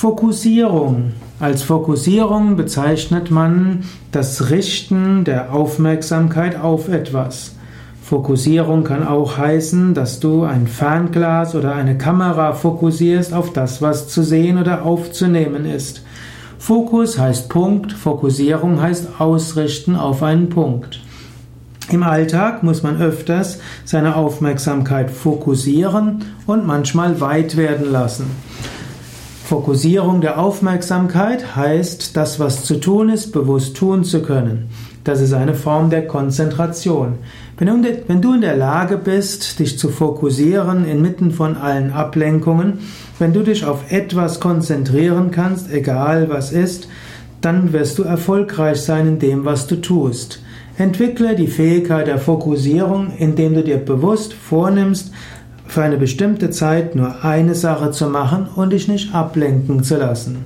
Fokussierung. Als Fokussierung bezeichnet man das Richten der Aufmerksamkeit auf etwas. Fokussierung kann auch heißen, dass du ein Fernglas oder eine Kamera fokussierst auf das, was zu sehen oder aufzunehmen ist. Fokus heißt Punkt, Fokussierung heißt Ausrichten auf einen Punkt. Im Alltag muss man öfters seine Aufmerksamkeit fokussieren und manchmal weit werden lassen. Fokussierung der Aufmerksamkeit heißt, das, was zu tun ist, bewusst tun zu können. Das ist eine Form der Konzentration. Wenn du in der Lage bist, dich zu fokussieren inmitten von allen Ablenkungen, wenn du dich auf etwas konzentrieren kannst, egal was ist, dann wirst du erfolgreich sein in dem, was du tust. Entwickle die Fähigkeit der Fokussierung, indem du dir bewusst vornimmst, für eine bestimmte Zeit nur eine Sache zu machen und dich nicht ablenken zu lassen.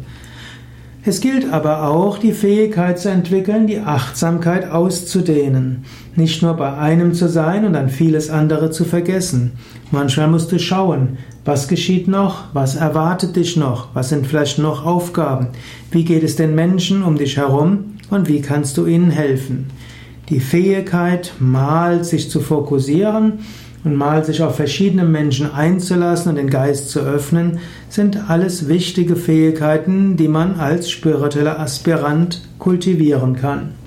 Es gilt aber auch, die Fähigkeit zu entwickeln, die Achtsamkeit auszudehnen. Nicht nur bei einem zu sein und dann vieles andere zu vergessen. Manchmal musst du schauen, was geschieht noch, was erwartet dich noch, was sind vielleicht noch Aufgaben, wie geht es den Menschen um dich herum und wie kannst du ihnen helfen. Die Fähigkeit, mal sich zu fokussieren und mal sich auf verschiedene Menschen einzulassen und den Geist zu öffnen, sind alles wichtige Fähigkeiten, die man als spiritueller Aspirant kultivieren kann.